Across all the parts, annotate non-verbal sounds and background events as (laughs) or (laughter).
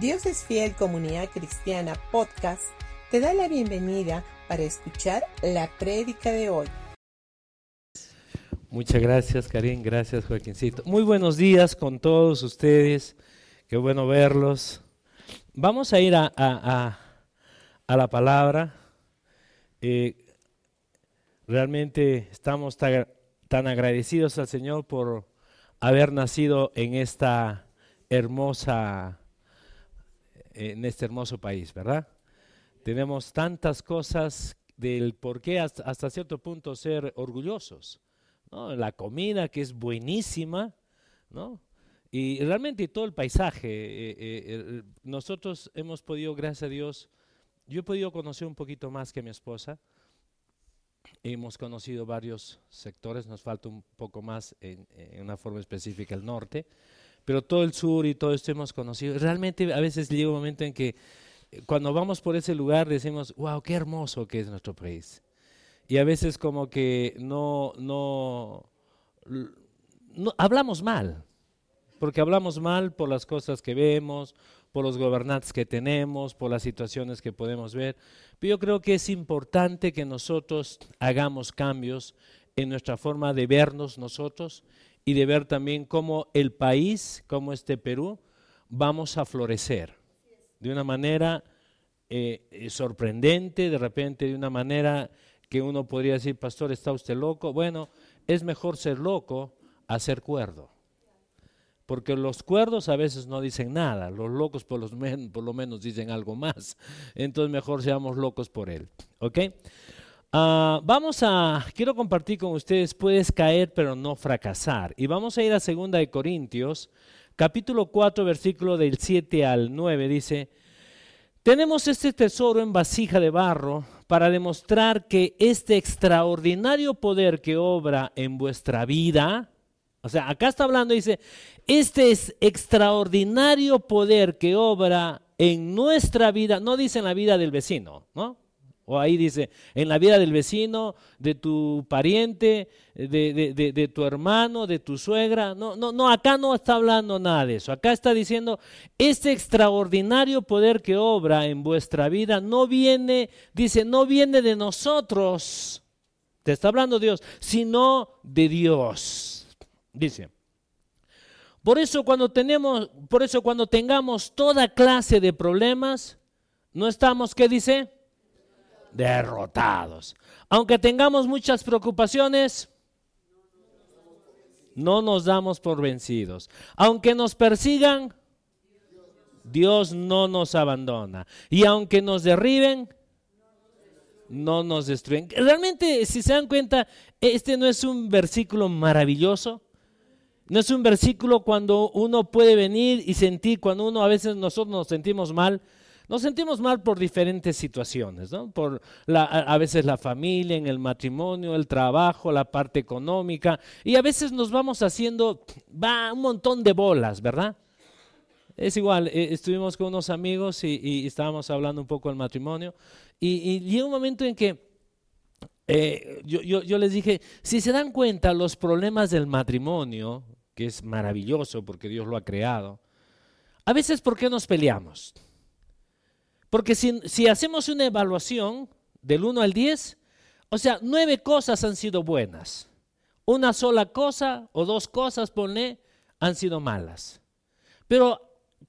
Dios es Fiel Comunidad Cristiana Podcast te da la bienvenida para escuchar la prédica de hoy. Muchas gracias, Karim. Gracias, Joaquincito. Muy buenos días con todos ustedes. Qué bueno verlos. Vamos a ir a, a, a, la palabra. Eh, realmente estamos tan, tan agradecidos al Señor por haber nacido en esta hermosa, en este hermoso país, ¿verdad? Tenemos tantas cosas del por qué hasta, cierto punto ser orgullosos. ¿no? La comida que es buenísima, ¿no? Y realmente todo el paisaje. Eh, eh, nosotros hemos podido, gracias a Dios, yo he podido conocer un poquito más que mi esposa. Hemos conocido varios sectores, nos falta un poco más en, una forma específica el norte, pero todo el sur y todo esto hemos conocido. Realmente a veces llega un momento en que eh, cuando vamos por ese lugar decimos, wow, qué hermoso que es nuestro país. Y a veces como que no, no, no hablamos mal, porque hablamos mal por las cosas que vemos, por los gobernantes que tenemos, por las situaciones que podemos ver. Pero yo creo que es importante que nosotros hagamos cambios en nuestra forma de vernos nosotros y de ver también cómo el país, como este Perú, vamos a florecer de una manera eh, eh, sorprendente, de repente de una manera que uno podría decir, pastor, ¿está usted loco? Bueno, es mejor ser loco a ser cuerdo porque los cuerdos a veces no dicen nada, los locos por, los por lo menos dicen algo más, entonces mejor seamos locos por él, ¿ok? Ah, vamos a, quiero compartir con ustedes, puedes caer pero no fracasar, y vamos a ir a 2 de Corintios, capítulo 4, versículo del 7 al 9, dice, tenemos este tesoro en vasija de barro para demostrar que este extraordinario poder que obra en vuestra vida, o sea, acá está hablando, dice, este es extraordinario poder que obra en nuestra vida, no dice en la vida del vecino, ¿no? O ahí dice, en la vida del vecino, de tu pariente, de, de, tu hermano, de tu suegra. No, no, no, acá no está hablando nada de eso. Acá está diciendo, este extraordinario poder que obra en vuestra vida no viene, dice, no viene de nosotros. Te está hablando Dios, sino de Dios. Dice, por eso cuando tenemos, por eso cuando tengamos toda clase de problemas, no estamos, ¿qué dice? Derrotados. Aunque tengamos muchas preocupaciones, no nos damos por vencidos. Aunque nos persigan, Dios no nos abandona. Y aunque nos derriben, no nos destruyen. Realmente, si se dan cuenta, este no es un versículo maravilloso. No es un versículo cuando uno puede venir y sentir, cuando uno a veces nosotros nos sentimos mal, nos sentimos mal por diferentes situaciones, ¿no? Por la, a veces la familia, en el matrimonio, el trabajo, la parte económica, y a veces nos vamos haciendo, va un montón de bolas, ¿verdad? Es igual, eh, estuvimos con unos amigos y, estábamos hablando un poco del matrimonio, y, llega un momento en que eh, yo, yo les dije, si se dan cuenta los problemas del matrimonio, que es maravilloso porque Dios lo ha creado. A veces, ¿por qué nos peleamos? Porque si, hacemos una evaluación del 1 al 10, o sea, nueve cosas han sido buenas. Una sola cosa o dos cosas, ponle, han sido malas. Pero,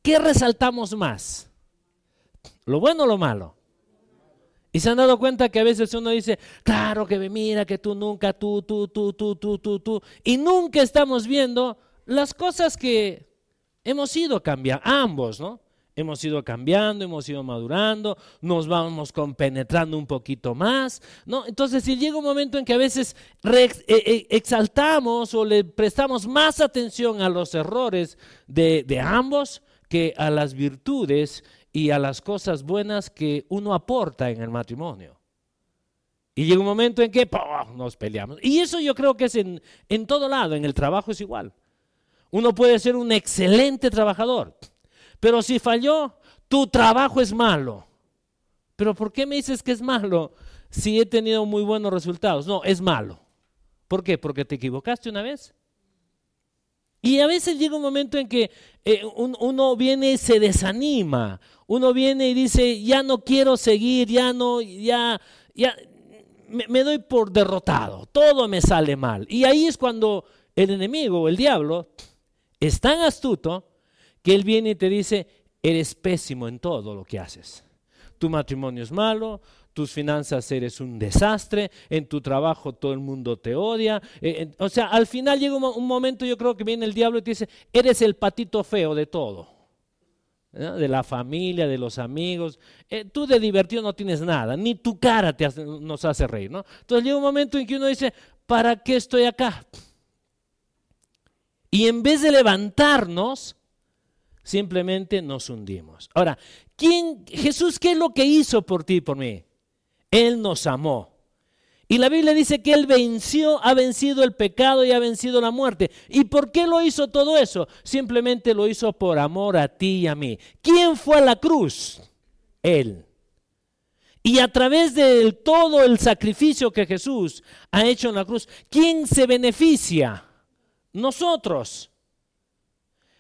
¿qué resaltamos más? ¿Lo bueno o lo malo? Y se han dado cuenta que a veces uno dice, claro que mira que tú nunca, tú, tú, tú, tú, tú, tú, tú. Y nunca estamos viendo las cosas que hemos ido cambiando, ambos, ¿no? Hemos ido cambiando, hemos ido madurando, nos vamos compenetrando un poquito más, ¿no? Entonces, si llega un momento en que a veces eh, eh, exaltamos o le prestamos más atención a los errores de, de ambos que a las virtudes y a las cosas buenas que uno aporta en el matrimonio. Y llega un momento en que nos peleamos. Y eso yo creo que es en, en todo lado, en el trabajo es igual. Uno puede ser un excelente trabajador, pero si falló, tu trabajo es malo. Pero ¿por qué me dices que es malo si he tenido muy buenos resultados? No, es malo. ¿Por qué? Porque te equivocaste una vez. Y a veces llega un momento en que eh, uno viene y se desanima, uno viene y dice, ya no quiero seguir, ya no, ya, ya, me, doy por derrotado, todo me sale mal. Y ahí es cuando el enemigo, el diablo, es tan astuto que él viene y te dice, eres pésimo en todo lo que haces. Tu matrimonio es malo, tus finanzas eres un desastre, en tu trabajo todo el mundo te odia. Eh, o sea, al final llega un, momento, yo creo que viene el diablo y te dice, eres el patito feo de todo. De la familia, de los amigos. Eh, tú de divertido no tienes nada, ni tu cara te nos hace reír. ¿no? Entonces llega un momento en que uno dice, ¿para qué estoy acá? Y en vez de levantarnos, simplemente nos hundimos. Ahora, ¿quién, Jesús, qué es lo que hizo por ti y por mí? Él nos amó. Y la Biblia dice que Él venció, ha vencido el pecado y ha vencido la muerte. ¿Y por qué lo hizo todo eso? Simplemente lo hizo por amor a ti y a mí. ¿Quién fue a la cruz? Él. Y a través de todo el sacrificio que Jesús ha hecho en la cruz, ¿quién se beneficia? Nosotros.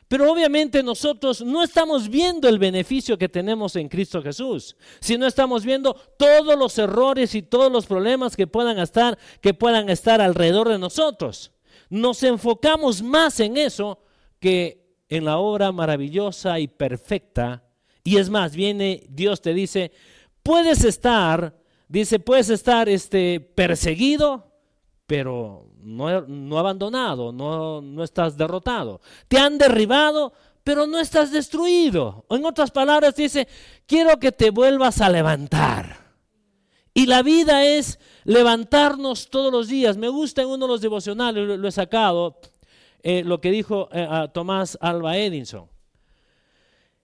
Pero obviamente nosotros no estamos viendo el beneficio que tenemos en Cristo Jesús, sino estamos viendo todos los errores y todos los problemas que puedan estar, que puedan estar alrededor de nosotros. Nos enfocamos más en eso que en la obra maravillosa y perfecta. Y es más, viene Dios te dice, puedes estar, dice, puedes estar este perseguido, pero no, abandonado, no, no estás derrotado. Te han derribado, pero no estás destruido. En otras palabras, dice, quiero que te vuelvas a levantar. Y la vida es levantarnos todos los días. Me gusta en uno de los devocionales, lo, he sacado, eh, lo que dijo eh, Tomás Alba Edison.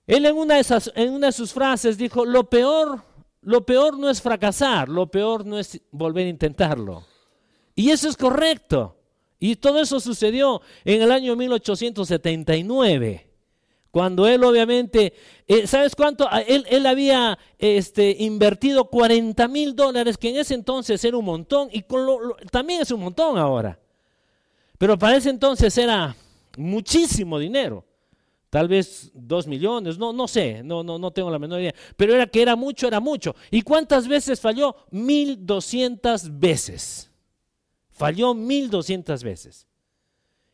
Él en una, de en una de sus frases dijo, lo peor, lo peor no es fracasar, lo peor no es volver a intentarlo. Y eso es correcto. Y todo eso sucedió en el año 1879, cuando él obviamente, eh, ¿sabes cuánto? Él, había este, invertido 40 mil dólares, que en ese entonces era un montón, y también es un montón ahora. Pero para ese entonces era muchísimo dinero. Tal vez dos millones, no, no sé, no, no, no tengo la menor idea. Pero era que era mucho, era mucho. ¿Y cuántas veces falló? Mil doscientas veces. Falló 1200 veces.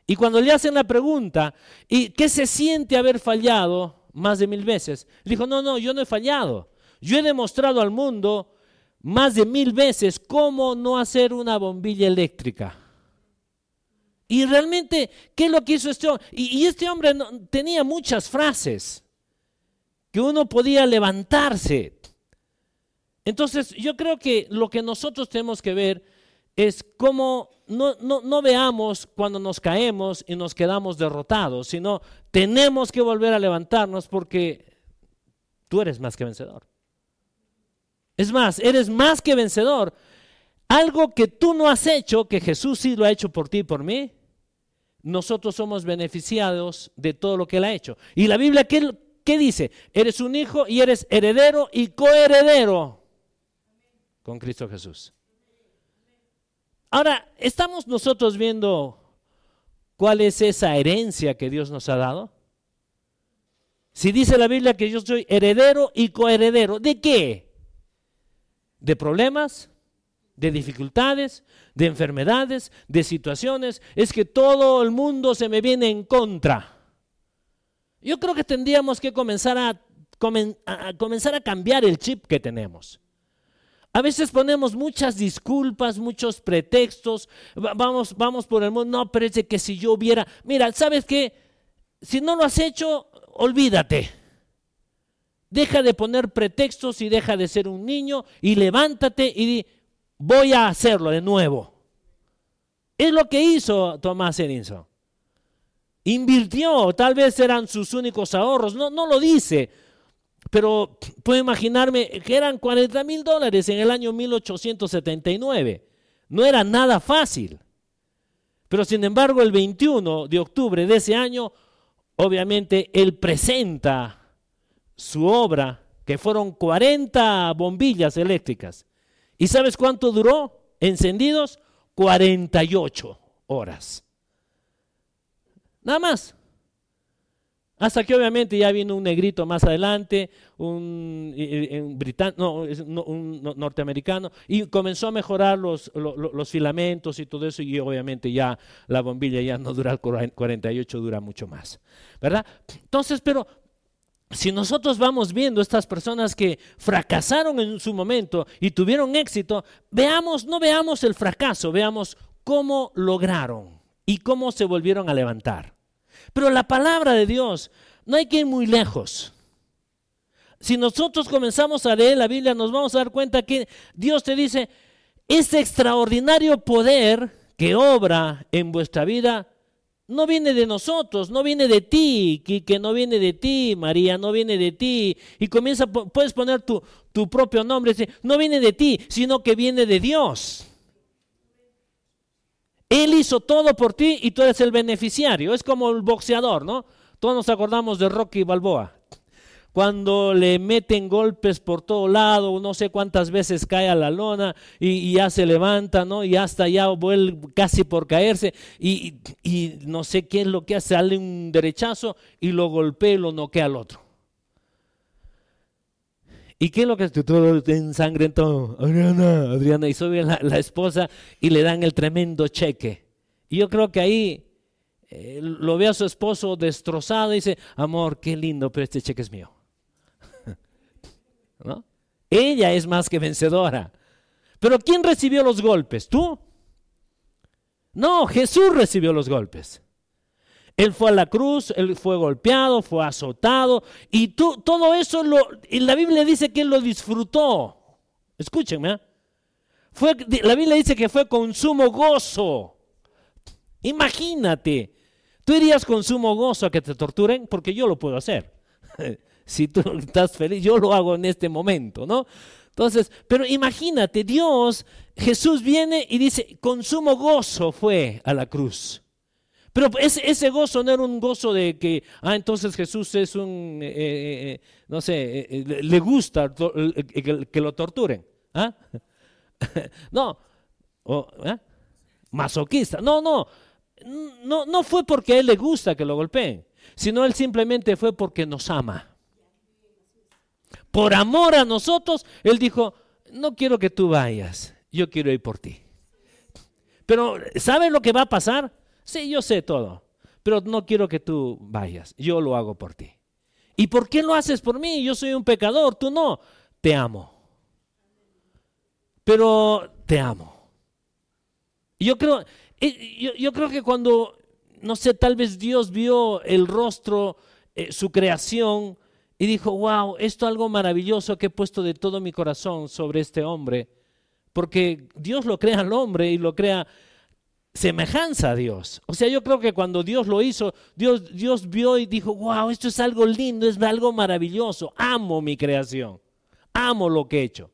Y cuando le hacen la pregunta, ¿y qué se siente haber fallado más de mil veces? dijo, no, no, yo no he fallado. Yo he demostrado al mundo más de mil veces cómo no hacer una bombilla eléctrica. Y realmente, ¿qué es lo que hizo este hombre? Y, este hombre tenía muchas frases que uno podía levantarse. Entonces, yo creo que lo que nosotros tenemos que ver es como no, no, veamos cuando nos caemos y nos quedamos derrotados, sino tenemos que volver a levantarnos porque tú eres más que vencedor. Es más, eres más que vencedor. Algo que tú no has hecho, que Jesús sí lo ha hecho por ti y por mí, nosotros somos beneficiados de todo lo que Él ha hecho. Y la Biblia, ¿qué, qué dice? Eres un hijo y eres heredero y coheredero con Cristo Jesús. Ahora, ¿estamos nosotros viendo cuál es esa herencia que Dios nos ha dado? Si dice la Biblia que yo soy heredero y coheredero, ¿de qué? ¿De problemas? ¿De dificultades? ¿De enfermedades? ¿De situaciones? Es que todo el mundo se me viene en contra. Yo creo que tendríamos que comenzar a, a comenzar a cambiar el chip que tenemos. A veces ponemos muchas disculpas, muchos pretextos, vamos, vamos por el mundo, no, parece que si yo hubiera, mira, ¿sabes qué? Si no lo has hecho, olvídate. Deja de poner pretextos y deja de ser un niño y levántate y di, voy a hacerlo de nuevo. Es lo que hizo Tomás Edison. Invirtió, tal vez eran sus únicos ahorros, no, no lo dice, pero puedo imaginarme que eran 40 mil dólares en el año 1879. No era nada fácil. Pero sin embargo, el 21 de octubre de ese año, obviamente, él presenta su obra, que fueron 40 bombillas eléctricas. ¿Y sabes cuánto duró encendidos? 48 horas. Nada más. Hasta que obviamente ya vino un negrito más adelante, un, un norteamericano, y comenzó a mejorar los, los, filamentos y todo eso, y obviamente ya la bombilla ya no dura el 48, dura mucho más. ¿Verdad? Entonces, pero si nosotros vamos viendo estas personas que fracasaron en su momento y tuvieron éxito, veamos, no veamos el fracaso, veamos cómo lograron y cómo se volvieron a levantar. Pero la palabra de Dios no hay que ir muy lejos. Si nosotros comenzamos a leer la Biblia, nos vamos a dar cuenta que Dios te dice, ese extraordinario poder que obra en vuestra vida no viene de nosotros, no viene de ti, que, no viene de ti, María, no viene de ti. Y comienza, puedes poner tu, tu propio nombre, no viene de ti, sino que viene de Dios. Él hizo todo por ti y tú eres el beneficiario. Es como el boxeador, ¿no? Todos nos acordamos de Rocky Balboa. Cuando le meten golpes por todo lado, no sé cuántas veces cae a la lona y, ya se levanta, ¿no? Y hasta ya vuelve casi por caerse y, no sé qué es lo que hace, sale un derechazo y lo golpea y lo noquea al otro. ¿Y qué es lo que hace? Todo ensangrentado. Adriana, Adriana, y sube la, la esposa y le dan el tremendo cheque. Y yo creo que ahí eh, lo ve a su esposo destrozado y dice, amor, qué lindo, pero este cheque es mío. (laughs) Ella es más que vencedora. Pero ¿quién recibió los golpes? ¿Tú? No, Jesús recibió los golpes. Él fue a la cruz, él fue golpeado, fue azotado y tú, todo eso lo, la Biblia dice que él lo disfrutó. Escúchenme. ¿eh? Fue, la Biblia dice que fue con sumo gozo. Imagínate, tú irías con sumo gozo a que te torturen porque yo lo puedo hacer. (laughs) si tú estás feliz, yo lo hago en este momento, ¿no? Entonces, pero imagínate, Dios, Jesús viene y dice, con sumo gozo fue a la cruz. Pero ese, gozo no era un gozo de que, ah, entonces Jesús es un, eh, eh, eh, no sé, le gusta que, lo torturen. ¿ah? (laughs) no, masoquista. No, no, no, no fue porque a él le gusta que lo golpeen, sino él simplemente fue porque nos ama. Por amor a nosotros, él dijo, no quiero que tú vayas, yo quiero ir por ti. Pero, ¿sabes lo que va a pasar? Sí, yo sé todo, pero no quiero que tú vayas, yo lo hago por ti. ¿Y por qué lo haces por mí? Yo soy un pecador, tú no. Te amo. Pero te amo. Yo creo, yo, creo que cuando, no sé, tal vez Dios vio el rostro, eh, su creación, y dijo, wow, esto es algo maravilloso que he puesto de todo mi corazón sobre este hombre. Porque Dios lo crea al hombre y lo crea semejanza a Dios. O sea, yo creo que cuando Dios lo hizo, Dios, Dios vio y dijo, wow, esto es algo lindo, es algo maravilloso, amo mi creación, amo lo que he hecho.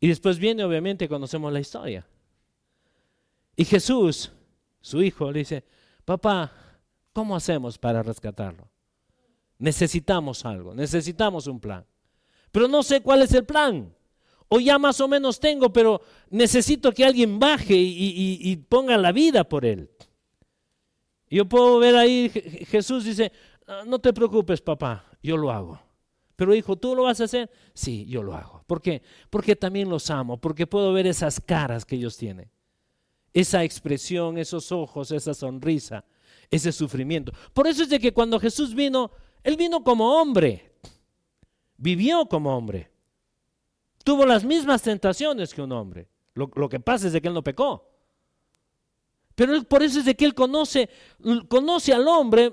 Y después viene, obviamente, conocemos la historia. Y Jesús, su hijo, le dice, papá, ¿cómo hacemos para rescatarlo? Necesitamos algo, necesitamos un plan. Pero no sé cuál es el plan o ya más o menos tengo, pero necesito que alguien baje y, ponga la vida por él. Yo puedo ver ahí, Jesús dice, ah, no te preocupes papá, yo lo hago. Pero hijo, ¿tú lo vas a hacer? Sí, yo lo hago. ¿Por qué? Porque también los amo, porque puedo ver esas caras que ellos tienen. Esa expresión, esos ojos, esa sonrisa, ese sufrimiento. Por eso es de que cuando Jesús vino, Él vino como hombre, vivió como hombre. Tuvo las mismas tentaciones que un hombre. Lo, que pasa es de que él no pecó. Pero por eso es de que él conoce, conoce al hombre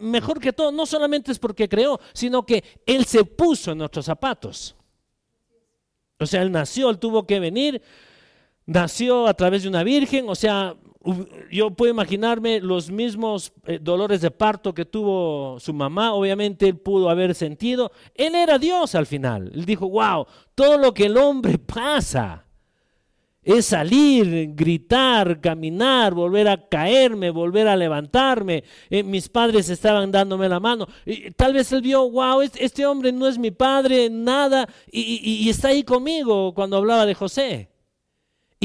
mejor que todo. No solamente es porque creó, sino que él se puso en nuestros zapatos. O sea, él nació, él tuvo que venir, nació a través de una virgen, o sea, yo puedo imaginarme los mismos eh, dolores de parto que tuvo su mamá, obviamente él pudo haber sentido. Él era Dios al final. Él dijo, wow, todo lo que el hombre pasa es salir, gritar, caminar, volver a caerme, volver a levantarme. Eh, mis padres estaban dándome la mano. Y, tal vez él vio, wow, este, hombre no es mi padre, nada, y está ahí conmigo cuando hablaba de José.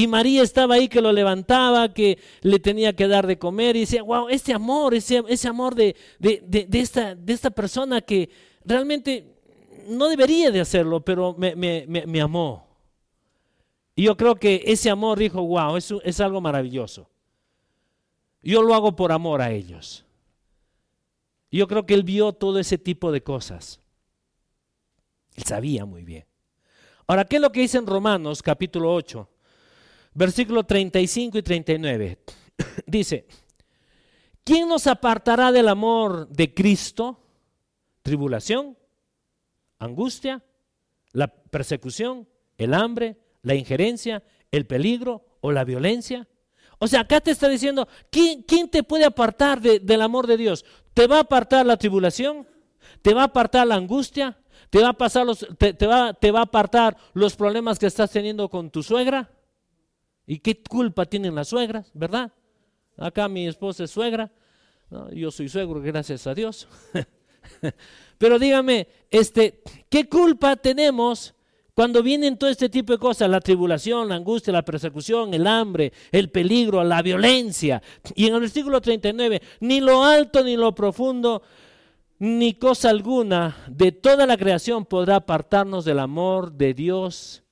Y María estaba ahí que lo levantaba, que le tenía que dar de comer y decía, wow, este amor, ese, ese amor de, de, esta, de esta persona que realmente no debería de hacerlo, pero me, me, me, amó. Y yo creo que ese amor dijo, wow, es, es algo maravilloso. Yo lo hago por amor a ellos. Yo creo que él vio todo ese tipo de cosas. Él sabía muy bien. Ahora, ¿qué es lo que dice en Romanos capítulo 8? Versículo 35 y 39. (coughs) dice, ¿quién nos apartará del amor de Cristo? Tribulación, angustia, la persecución, el hambre, la injerencia, el peligro o la violencia. O sea, acá te está diciendo, ¿quién, te puede apartar del amor de Dios? ¿Te va a apartar la tribulación? ¿Te va a apartar la angustia? ¿Te va a, pasar los, te, va, ¿Te va a apartar los problemas que estás teniendo con tu suegra? ¿Y qué culpa tienen las suegras, verdad? Acá mi esposa es suegra, yo soy suegro, gracias a Dios. (laughs) Pero dígame, este, ¿qué culpa tenemos cuando vienen todo este tipo de cosas? La tribulación, la angustia, la persecución, el hambre, el peligro, la violencia. Y en el versículo 39, ni lo alto ni lo profundo, ni cosa alguna de toda la creación podrá apartarnos del amor de Dios,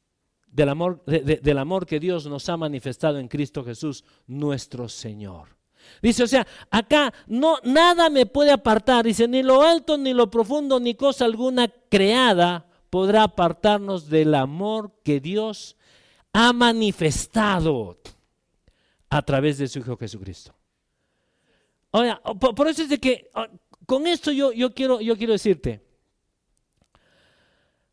del amor, del amor que Dios nos ha manifestado en Cristo Jesús, nuestro Señor. Dice, o sea, acá no nada me puede apartar, dice, ni lo alto ni lo profundo ni cosa alguna creada podrá apartarnos del amor que Dios ha manifestado a través de su Hijo Jesucristo. Oiga, por, eso es de que con esto yo, yo, quiero, yo quiero decirte,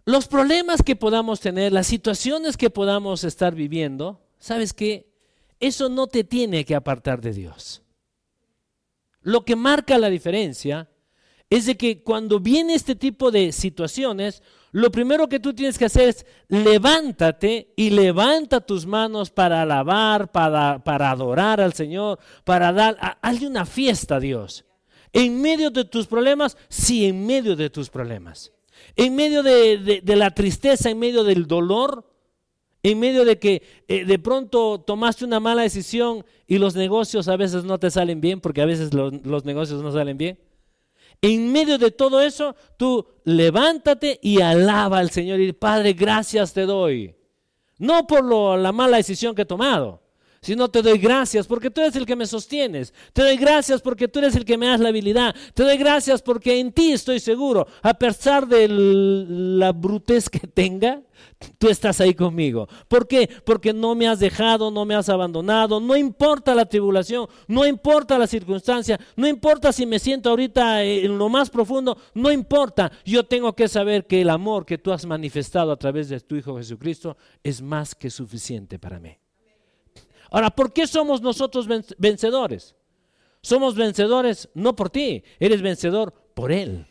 los problemas que podamos tener, las situaciones que podamos estar viviendo, ¿sabes qué? Eso no te tiene que apartar de Dios. Lo que marca la diferencia es de que cuando viene este tipo de situaciones, lo primero que tú tienes que hacer es levántate y levanta tus manos para alabar, para, para adorar al Señor, para dar, hazle una fiesta a Dios. En medio de tus problemas, sí, en medio de tus problemas. En medio de la tristeza, en medio del dolor, en medio de que eh, de pronto tomaste una mala decisión y los negocios a veces no te salen bien, porque a veces los, negocios no salen bien. En medio de todo eso, tú levántate y alaba al Señor y Padre, gracias te doy. No por la mala decisión que he tomado, sino te doy gracias porque tú eres el que me sostienes. Te doy gracias porque tú eres el que me das la habilidad. Te doy gracias porque en ti estoy seguro, a pesar de la brutez que tenga, tú estás ahí conmigo. ¿Por qué? Porque no me has dejado, no me has abandonado, no importa la tribulación, no importa la circunstancia, no importa si me siento ahorita en lo más profundo, no importa. Yo tengo que saber que el amor que tú has manifestado a través de tu Hijo Jesucristo es más que suficiente para mí. Ahora, ¿por qué somos nosotros vencedores? Somos vencedores no por ti, eres vencedor por Él.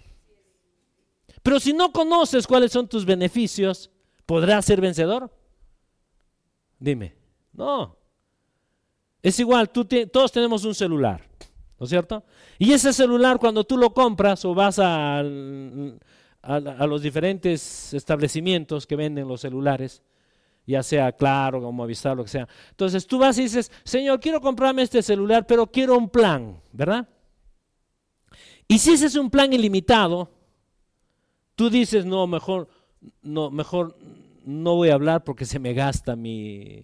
Pero si no conoces cuáles son tus beneficios, ¿podrás ser vencedor? Dime, no. Es igual, todos tenemos un celular, ¿no es cierto? Y ese celular cuando tú lo compras o vas a, a los diferentes establecimientos que venden los celulares, ya sea claro, como avisar, lo que sea. Entonces tú vas y dices, Señor, quiero comprarme este celular, pero quiero un plan, ¿verdad? Y si ese es un plan ilimitado, tú dices, no, mejor, no, mejor no voy a hablar porque se me gasta mi,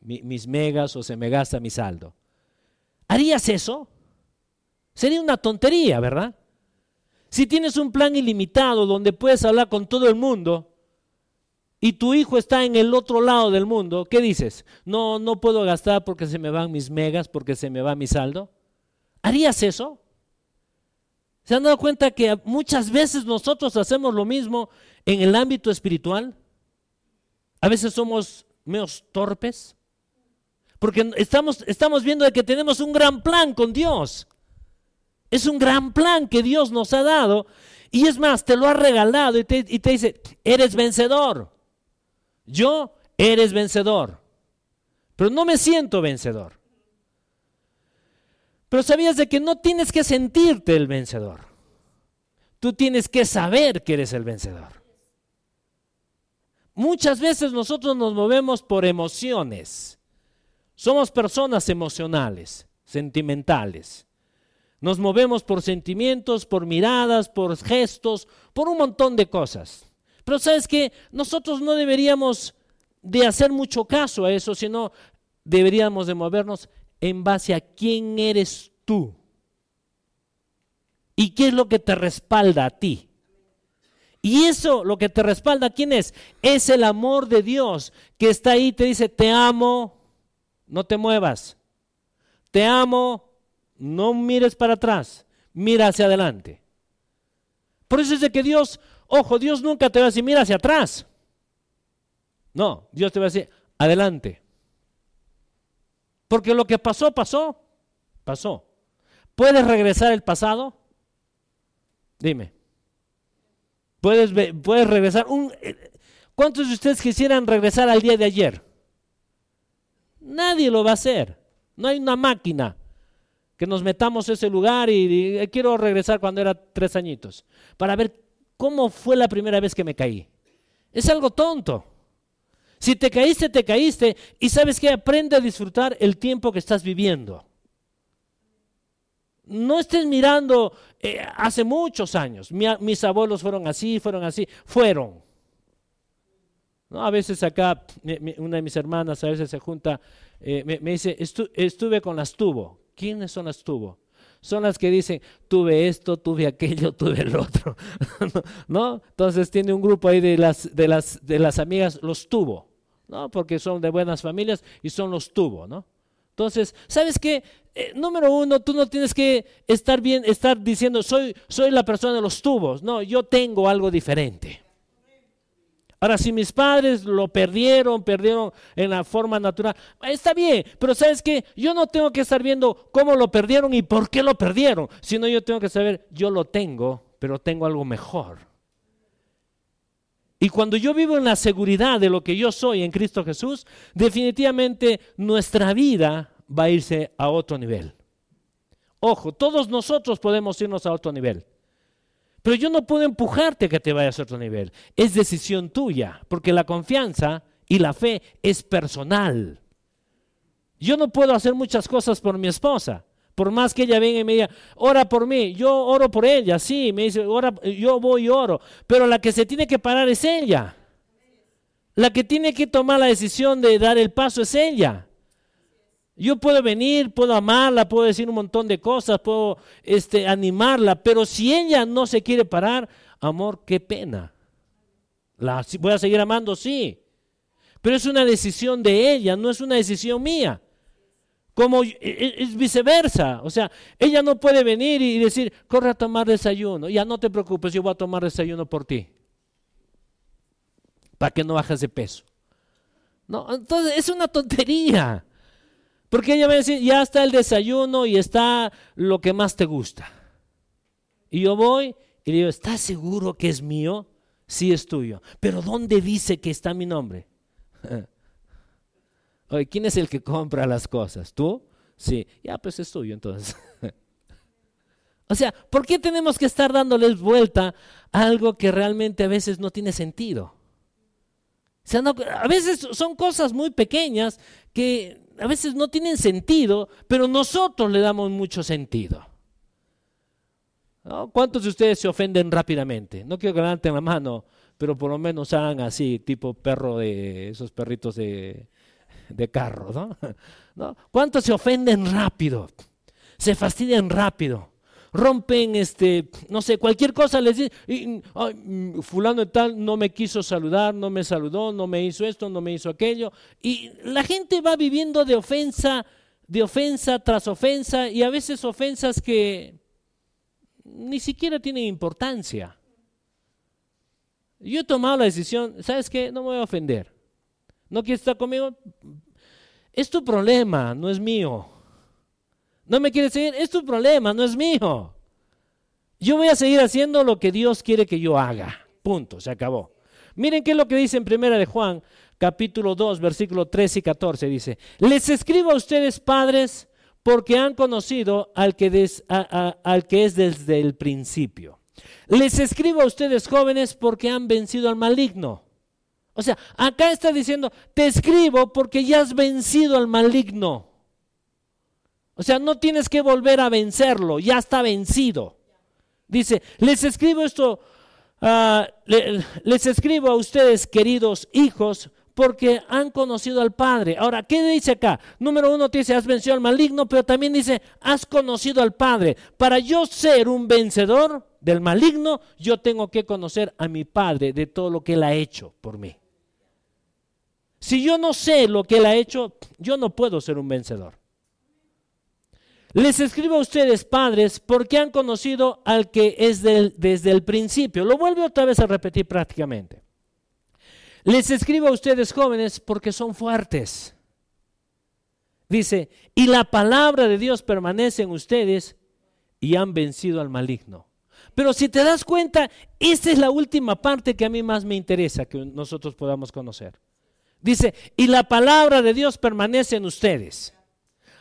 mis megas o se me gasta mi saldo. ¿Harías eso? Sería una tontería, ¿verdad? Si tienes un plan ilimitado donde puedes hablar con todo el mundo, y tu hijo está en el otro lado del mundo, ¿qué dices? No, no puedo gastar porque se me van mis megas, porque se me va mi saldo. ¿Harías eso? ¿Se han dado cuenta que muchas veces nosotros hacemos lo mismo en el ámbito espiritual? A veces somos menos torpes. Porque estamos, estamos viendo que tenemos un gran plan con Dios. Es un gran plan que Dios nos ha dado. Y es más, te lo ha regalado y te, y te dice, eres vencedor. Yo eres vencedor, pero no me siento vencedor. Pero sabías de que no tienes que sentirte el vencedor. Tú tienes que saber que eres el vencedor. Muchas veces nosotros nos movemos por emociones. Somos personas emocionales, sentimentales. Nos movemos por sentimientos, por miradas, por gestos, por un montón de cosas. Pero sabes que nosotros no deberíamos de hacer mucho caso a eso, sino deberíamos de movernos en base a quién eres tú. ¿Y qué es lo que te respalda a ti? Y eso, lo que te respalda, ¿quién es? Es el amor de Dios que está ahí, te dice, te amo, no te muevas. Te amo, no mires para atrás, mira hacia adelante. Por eso es de que Dios, ojo, Dios nunca te va a decir, mira hacia atrás. No, Dios te va a decir, adelante. Porque lo que pasó, pasó, pasó. ¿Puedes regresar el pasado? Dime. ¿Puedes, puedes regresar? Un, eh, ¿Cuántos de ustedes quisieran regresar al día de ayer? Nadie lo va a hacer. No hay una máquina que nos metamos a ese lugar y, y quiero regresar cuando era tres añitos para ver cómo fue la primera vez que me caí. Es algo tonto. Si te caíste, te caíste y sabes que aprende a disfrutar el tiempo que estás viviendo. No estés mirando eh, hace muchos años. mis abuelos fueron así, fueron así, fueron. ¿No? A veces acá, una de mis hermanas a veces se junta, eh, me, dice, estuve con las tubo. ¿Quiénes son las tubo? Son las que dicen, tuve esto, tuve aquello, (laughs) tuve el otro. (laughs) ¿No? Entonces tiene un grupo ahí de las, de las, de las amigas, los tuvo, ¿no? Porque son de buenas familias y son los tuvo, ¿no? Entonces, ¿sabes qué? Eh, número uno, tú no tienes que estar bien, estar diciendo, soy, soy la persona de los tubos. No, yo tengo algo diferente. Ahora, si mis padres lo perdieron, perdieron en la forma natural, está bien, pero sabes qué, yo no tengo que estar viendo cómo lo perdieron y por qué lo perdieron, sino yo tengo que saber, yo lo tengo, pero tengo algo mejor. Y cuando yo vivo en la seguridad de lo que yo soy en Cristo Jesús, definitivamente nuestra vida va a irse a otro nivel. Ojo, todos nosotros podemos irnos a otro nivel. Pero yo no puedo empujarte a que te vayas a otro nivel. Es decisión tuya, porque la confianza y la fe es personal. Yo no puedo hacer muchas cosas por mi esposa. Por más que ella venga y me diga, ora por mí, yo oro por ella, sí, me dice, ora, yo voy y oro. Pero la que se tiene que parar es ella. La que tiene que tomar la decisión de dar el paso es ella. Yo puedo venir, puedo amarla, puedo decir un montón de cosas, puedo este, animarla, pero si ella no se quiere parar, amor, qué pena. La voy a seguir amando, sí. Pero es una decisión de ella, no es una decisión mía. Como e, e, es viceversa. O sea, ella no puede venir y decir, corre a tomar desayuno. Ya no te preocupes, yo voy a tomar desayuno por ti. Para que no bajes de peso. No, entonces es una tontería. Porque ella a decir, ya está el desayuno y está lo que más te gusta. Y yo voy y digo, ¿estás seguro que es mío? Sí es tuyo. Pero ¿dónde dice que está mi nombre? (laughs) Oye, ¿quién es el que compra las cosas? ¿Tú? Sí. Ya, pues es tuyo entonces. (laughs) o sea, ¿por qué tenemos que estar dándoles vuelta a algo que realmente a veces no tiene sentido? O sea, a veces son cosas muy pequeñas que a veces no tienen sentido, pero nosotros le damos mucho sentido. ¿Cuántos de ustedes se ofenden rápidamente? No quiero que levanten la mano, pero por lo menos hagan así, tipo perro de esos perritos de, de carro, ¿no? (laughs) ¿Cuántos se ofenden rápido? Se fastidian rápido. Rompen, este, no sé, cualquier cosa les dice, mm, fulano de tal no me quiso saludar, no me saludó, no me hizo esto, no me hizo aquello. Y la gente va viviendo de ofensa, de ofensa tras ofensa, y a veces ofensas que ni siquiera tienen importancia. Yo he tomado la decisión, ¿sabes qué? No me voy a ofender. ¿No quieres estar conmigo? Es tu problema, no es mío. ¿No me quieres seguir? Es tu problema, no es mío. Yo voy a seguir haciendo lo que Dios quiere que yo haga. Punto, se acabó. Miren qué es lo que dice en Primera de Juan, capítulo 2, versículo 13 y 14. Dice, les escribo a ustedes, padres, porque han conocido al que, al que es desde el principio. Les escribo a ustedes, jóvenes, porque han vencido al maligno. O sea, acá está diciendo, te escribo porque ya has vencido al maligno. O sea, no tienes que volver a vencerlo, ya está vencido. Dice, les escribo esto, ah, les escribo a ustedes, queridos hijos, porque han conocido al Padre. Ahora, ¿qué dice acá? Número uno dice, has vencido al maligno, pero también dice, has conocido al Padre. Para yo ser un vencedor del maligno, yo tengo que conocer a mi Padre de todo lo que Él ha hecho por mí. Si yo no sé lo que Él ha hecho, yo no puedo ser un vencedor. Les escribo a ustedes, padres, porque han conocido al que es desde el principio. Lo vuelve otra vez a repetir prácticamente. Les escribo a ustedes, jóvenes, porque son fuertes. Dice, y la palabra de Dios permanece en ustedes y han vencido al maligno. Pero si te das cuenta, esta es la última parte que a mí más me interesa que nosotros podamos conocer. Dice, y la palabra de Dios permanece en ustedes.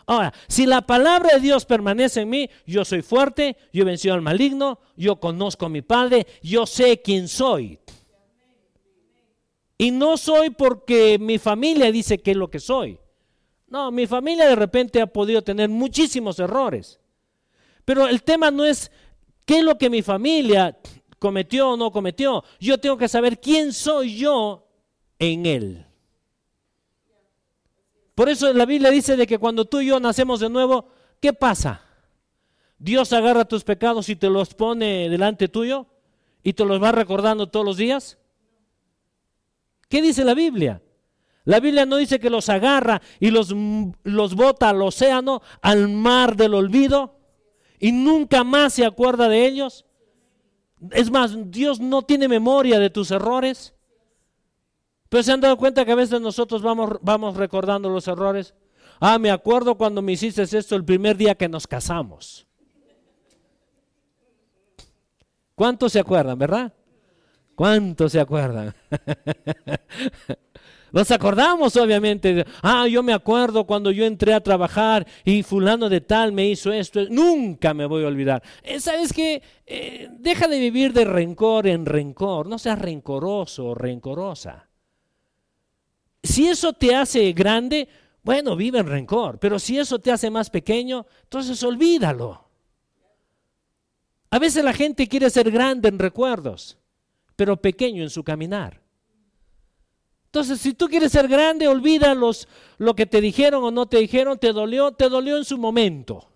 Ahora, si la palabra de Dios permanece en mí, yo soy fuerte, yo he vencido al maligno, yo conozco a mi Padre, yo sé quién soy. Y no soy porque mi familia dice que es lo que soy. No, mi familia de repente ha podido tener muchísimos errores. Pero el tema no es qué es lo que mi familia cometió o no cometió. Yo tengo que saber quién soy yo en él. Por eso la Biblia dice de que cuando tú y yo nacemos de nuevo, ¿qué pasa? Dios agarra tus pecados y te los pone delante tuyo y te los va recordando todos los días. ¿Qué dice la Biblia? La Biblia no dice que los agarra y los, los bota al océano, al mar del olvido, y nunca más se acuerda de ellos. Es más, Dios no tiene memoria de tus errores. Pero se han dado cuenta que a veces nosotros vamos, vamos recordando los errores. Ah, me acuerdo cuando me hiciste esto el primer día que nos casamos. ¿Cuántos se acuerdan, verdad? ¿Cuántos se acuerdan? (laughs) Nos acordamos, obviamente. Ah, yo me acuerdo cuando yo entré a trabajar y fulano de tal me hizo esto. Nunca me voy a olvidar. Eh, ¿Sabes qué? Eh, deja de vivir de rencor en rencor. No seas rencoroso o rencorosa. Si eso te hace grande, bueno, vive en rencor. Pero si eso te hace más pequeño, entonces olvídalo. A veces la gente quiere ser grande en recuerdos pero pequeño en su caminar. Entonces, si tú quieres ser grande, olvida lo que te dijeron o no te dijeron, te dolió, te dolió en su momento.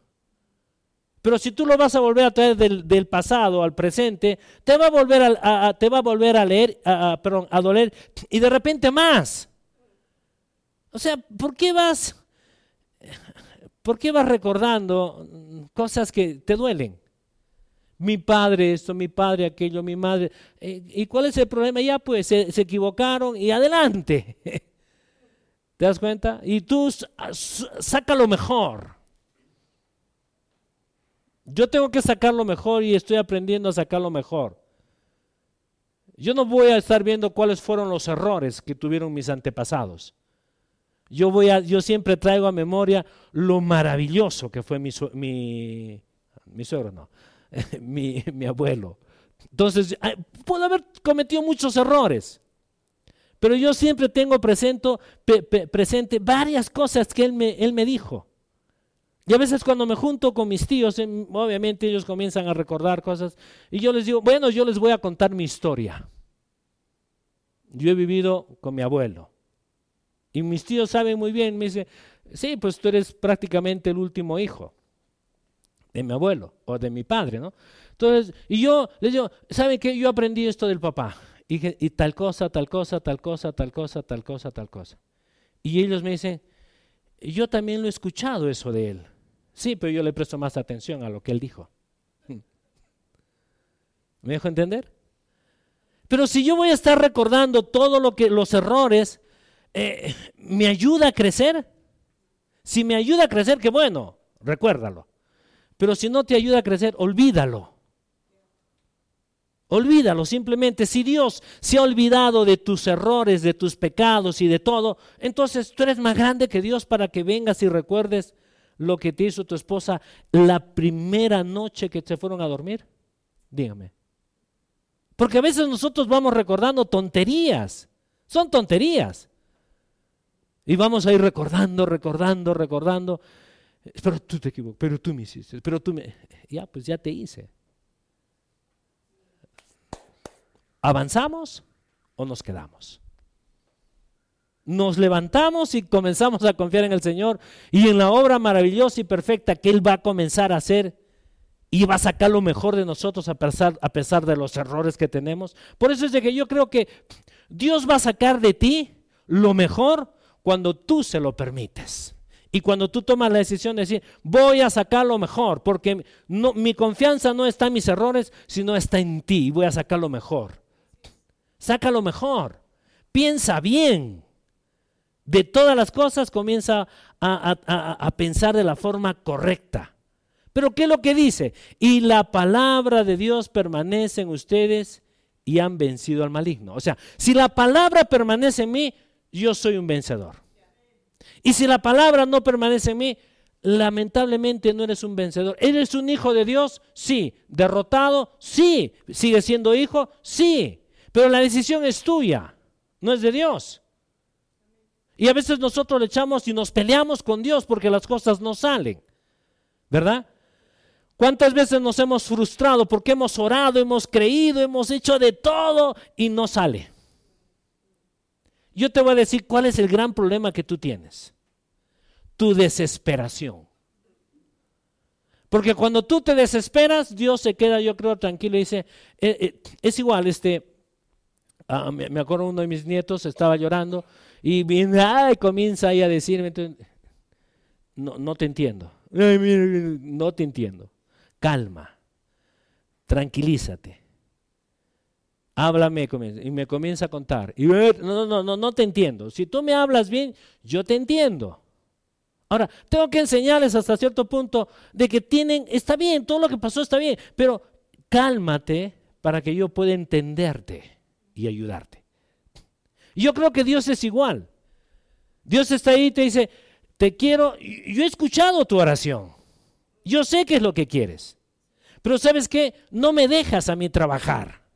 Pero si tú lo vas a volver a traer del, pasado al presente, te va a volver a, te va a, volver a leer, a, perdón, a doler y de repente más. O sea, ¿por qué vas, por qué vas recordando cosas que te duelen? mi padre esto, mi padre aquello, mi madre. Eh, ¿Y cuál es el problema? Ya pues se, equivocaron y adelante. (laughs) ¿Te das cuenta? Y tú saca lo mejor. Yo tengo que sacar lo mejor y estoy aprendiendo a sacar lo mejor. Yo no voy a estar viendo cuáles fueron los errores que tuvieron mis antepasados. Yo, voy a, yo siempre traigo a memoria lo maravilloso que fue mi, mi, mi suegro, no, (laughs) mi, abuelo. Entonces, puedo haber cometido muchos errores, pero yo siempre tengo presente, presente varias cosas que él me, él me dijo. Y a veces cuando me junto con mis tíos, em, obviamente ellos comienzan a recordar cosas, y yo les digo, bueno, yo les voy a contar mi historia. Yo he vivido con mi abuelo. Y mis tíos saben muy bien, me dicen, sí, pues tú eres prácticamente el último hijo de mi abuelo o de mi padre, ¿no? Entonces, y yo les digo, ¿saben qué? Yo aprendí esto del papá. Y, y tal cosa, tal cosa, tal cosa, tal cosa, tal cosa, tal cosa. Y ellos me dicen, yo también lo he escuchado eso de él. Sí, pero yo le presto más atención a lo que él dijo. (laughs) ¿Me dejo entender? Pero si yo voy a estar recordando todo lo que los errores, eh, ¿me ayuda a crecer? Si me ayuda a crecer, qué bueno, recuérdalo. Pero si no te ayuda a crecer, olvídalo. Olvídalo simplemente. Si Dios se ha olvidado de tus errores, de tus pecados y de todo, entonces tú eres más grande que Dios para que vengas y recuerdes lo que te hizo tu esposa la primera noche que se fueron a dormir. Dígame. Porque a veces nosotros vamos recordando tonterías Son tonterías. Y vamos a ir recordando, recordando, recordando. Pero tú te equivocas, pero tú me hiciste, pero tú me... Ya, pues ya te hice. ¿Avanzamos o nos quedamos? Nos levantamos y comenzamos a confiar en el Señor y en la obra maravillosa y perfecta que Él va a comenzar a hacer y va a sacar lo mejor de nosotros a pesar, a pesar de los errores que tenemos. Por eso es de que yo creo que Dios va a sacar de ti lo mejor cuando tú se lo permites. Y cuando tú tomas la decisión de decir, voy a sacar lo mejor, porque mi confianza no está en mis errores, sino está en ti, y voy a sacar lo mejor. Saca lo mejor, piensa bien. De todas las cosas comienza a pensar de la forma correcta. Pero ¿qué es lo que dice? Y la palabra de Dios permanece en ustedes y han vencido al maligno. O sea, si la palabra permanece en mí, yo soy un vencedor. Y si la palabra no permanece en mí, lamentablemente no eres un vencedor. ¿Eres un hijo de Dios? Sí. ¿Derrotado? Sí. ¿Sigue siendo hijo? Sí. Pero la decisión es tuya, no es de Dios. Y a veces nosotros le echamos y nos peleamos con Dios porque las cosas no salen. ¿Verdad? ¿Cuántas veces nos hemos frustrado porque hemos orado, hemos creído, hemos hecho de todo y no sale? Yo te voy a decir cuál es el gran problema que tú tienes. Tu desesperación. Porque cuando tú te desesperas, Dios se queda, yo creo, tranquilo y dice, eh, eh, es igual, este, ah, me, acuerdo uno de mis nietos estaba llorando y viene, comienza ahí a decirme, no, no te entiendo, no te entiendo, calma, tranquilízate háblame y me comienza a contar. Y no, no, no, no te entiendo. Si tú me hablas bien, yo te entiendo. Ahora, tengo que enseñarles hasta cierto punto de que tienen, está bien, todo lo que pasó está bien, pero cálmate para que yo pueda entenderte y ayudarte. Yo creo que Dios es igual. Dios está ahí y te dice, te quiero, yo he escuchado tu oración, yo sé qué es lo que quieres, pero sabes qué, no me dejas a mí trabajar.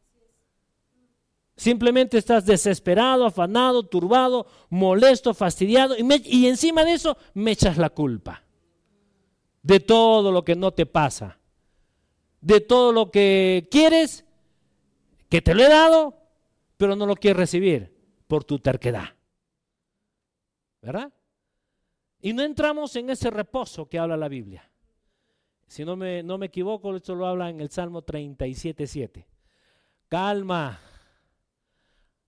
Simplemente estás desesperado, afanado, turbado, molesto, fastidiado y, encima de eso me echas la culpa de todo lo que no te pasa, de todo lo que quieres, que te lo he dado, pero no lo quieres recibir por tu terquedad. ¿Verdad? Y no entramos en ese reposo que habla la Biblia. Si no me, no me equivoco, esto lo habla en el Salmo 37.7. Calma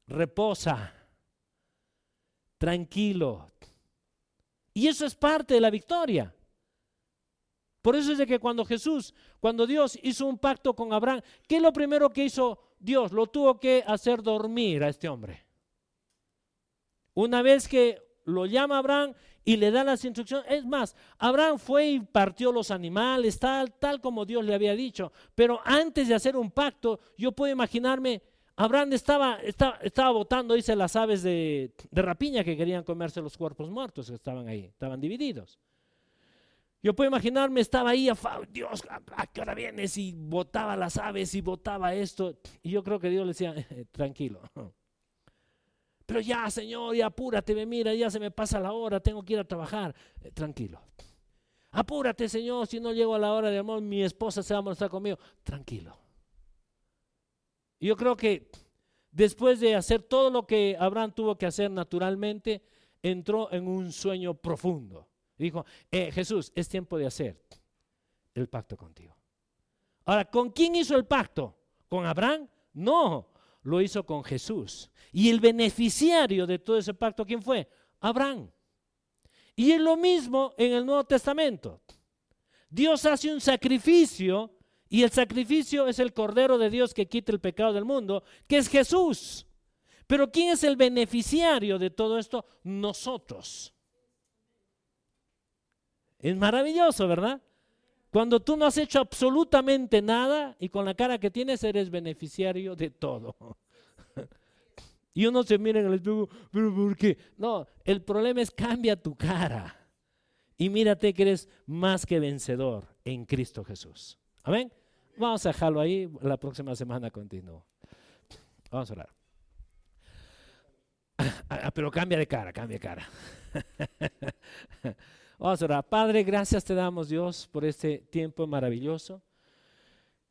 reposa, tranquilo. Y eso es parte de la victoria. Por eso es de que cuando Jesús, cuando Dios hizo un pacto con Abraham, ¿qué es lo primero que hizo Dios? Lo tuvo que hacer dormir a este hombre. Una vez que lo llama Abraham y le da las instrucciones, es más, Abraham fue y partió los animales, tal, tal como Dios le había dicho. Pero antes de hacer un pacto, yo puedo imaginarme Abraham estaba, estaba, estaba botando, dice, las aves de, rapiña que querían comerse los cuerpos muertos que estaban ahí, estaban divididos. Yo puedo imaginarme, estaba ahí, Dios, ¿a qué hora vienes? Y botaba las aves y botaba esto. Y yo creo que Dios le decía, (laughs) tranquilo. Pero ya, Señor, ya apúrate, mira, ya se me pasa la hora, tengo que ir a trabajar. Eh, tranquilo. Apúrate, Señor, si no llego a la hora de amor, mi esposa se va a molestar conmigo. Tranquilo. Yo creo que después de hacer todo lo que Abraham tuvo que hacer naturalmente, entró en un sueño profundo. Dijo, eh, Jesús, es tiempo de hacer el pacto contigo. Ahora, ¿con quién hizo el pacto? ¿Con Abraham? No, lo hizo con Jesús. Y el beneficiario de todo ese pacto, ¿quién fue? Abraham. Y es lo mismo en el Nuevo Testamento. Dios hace un sacrificio y el sacrificio es el Cordero de Dios que quita el pecado del mundo, que es Jesús. Pero ¿quién es el beneficiario de todo esto? Nosotros. Es maravilloso, ¿verdad? Cuando tú no has hecho absolutamente nada y con la cara que tienes eres beneficiario de todo. (laughs) Y uno se mira en el espejo, pero ¿por qué? No, el problema es cambia tu cara y mírate que eres más que vencedor en Cristo Jesús. Amén. Vamos a dejarlo ahí, la próxima semana continúo. Vamos a orar. Ah, pero cambia de cara, cambia de cara. (laughs) Vamos a orar. Padre, gracias te damos, Dios, por este tiempo maravilloso.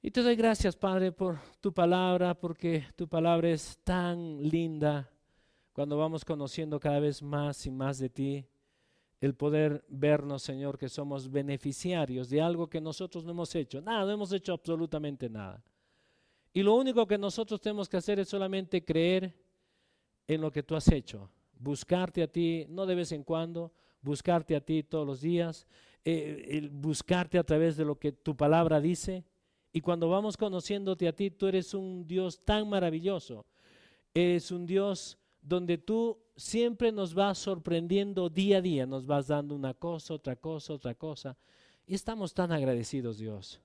Y te doy gracias, Padre, por tu palabra, porque tu palabra es tan linda cuando vamos conociendo cada vez más y más de ti. El poder vernos, Señor, que somos beneficiarios de algo que nosotros no hemos hecho. Nada, no hemos hecho absolutamente nada. Y lo único que nosotros tenemos que hacer es solamente creer en lo que tú has hecho. Buscarte a ti, no de vez en cuando, buscarte a ti todos los días, eh, buscarte a través de lo que tu palabra dice. Y cuando vamos conociéndote a ti, tú eres un Dios tan maravilloso. Eres un Dios donde tú siempre nos vas sorprendiendo día a día, nos vas dando una cosa, otra cosa, otra cosa. Y estamos tan agradecidos, Dios.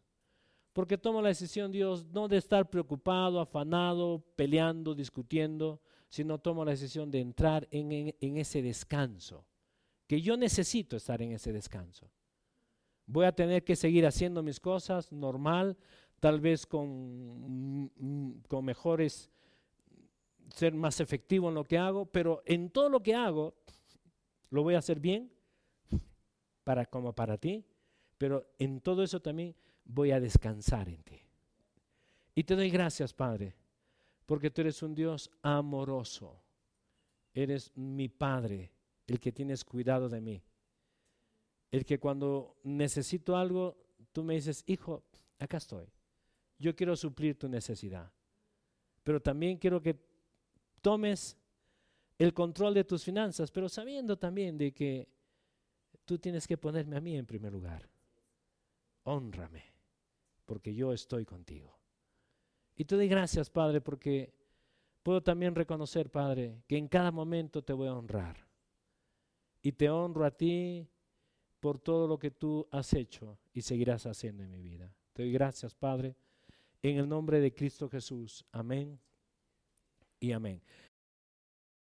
Porque tomo la decisión, Dios, no de estar preocupado, afanado, peleando, discutiendo, sino tomo la decisión de entrar en, en ese descanso que yo necesito estar en ese descanso. Voy a tener que seguir haciendo mis cosas normal, tal vez con, mm, con mejores, ser más efectivo en lo que hago, pero en todo lo que hago lo voy a hacer bien, para, como para ti, pero en todo eso también voy a descansar en ti. Y te doy gracias, Padre, porque tú eres un Dios amoroso, eres mi Padre el que tienes cuidado de mí. El que cuando necesito algo, tú me dices, hijo, acá estoy. Yo quiero suplir tu necesidad. Pero también quiero que tomes el control de tus finanzas, pero sabiendo también de que tú tienes que ponerme a mí en primer lugar. Honrame, porque yo estoy contigo. Y te doy gracias, Padre, porque puedo también reconocer, Padre, que en cada momento te voy a honrar y te honro a ti por todo lo que tú has hecho y seguirás haciendo en mi vida. Te doy gracias, Padre, en el nombre de Cristo Jesús. Amén y amén.